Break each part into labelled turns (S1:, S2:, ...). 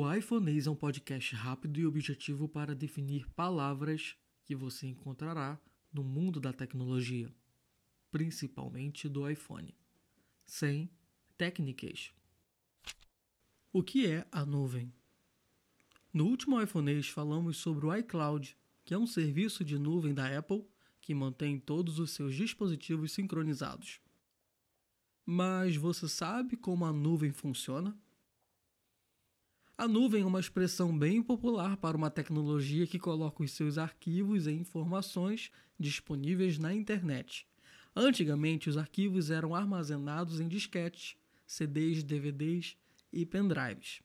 S1: O iPhoneês é um podcast rápido e objetivo para definir palavras que você encontrará no mundo da tecnologia, principalmente do iPhone, sem técnicas. O que é a nuvem? No último iPhoneês falamos sobre o iCloud, que é um serviço de nuvem da Apple que mantém todos os seus dispositivos sincronizados. Mas você sabe como a nuvem funciona? A nuvem é uma expressão bem popular para uma tecnologia que coloca os seus arquivos e informações disponíveis na internet. Antigamente, os arquivos eram armazenados em disquetes, CDs, DVDs e pendrives.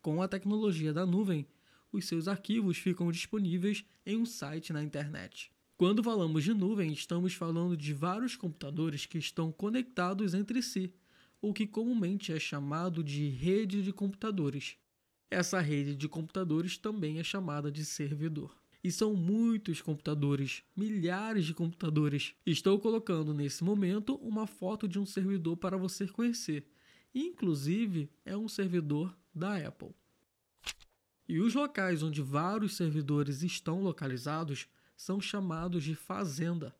S1: Com a tecnologia da nuvem, os seus arquivos ficam disponíveis em um site na internet. Quando falamos de nuvem, estamos falando de vários computadores que estão conectados entre si, o que comumente é chamado de rede de computadores. Essa rede de computadores também é chamada de servidor. E são muitos computadores, milhares de computadores. Estou colocando nesse momento uma foto de um servidor para você conhecer. Inclusive, é um servidor da Apple. E os locais onde vários servidores estão localizados são chamados de fazenda.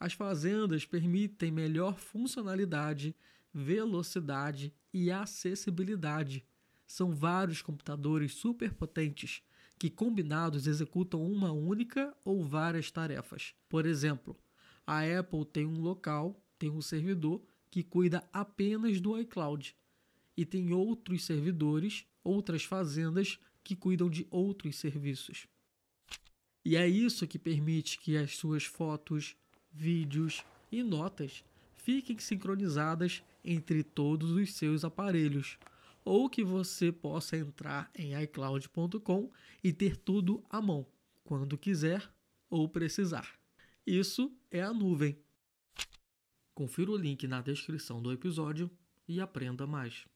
S1: As fazendas permitem melhor funcionalidade, velocidade e acessibilidade. São vários computadores superpotentes que combinados executam uma única ou várias tarefas. Por exemplo, a Apple tem um local, tem um servidor que cuida apenas do iCloud e tem outros servidores, outras fazendas que cuidam de outros serviços. E é isso que permite que as suas fotos, vídeos e notas fiquem sincronizadas entre todos os seus aparelhos, ou que você possa entrar em iCloud.com e ter tudo à mão, quando quiser ou precisar. Isso é a nuvem. Confira o link na descrição do episódio e aprenda mais.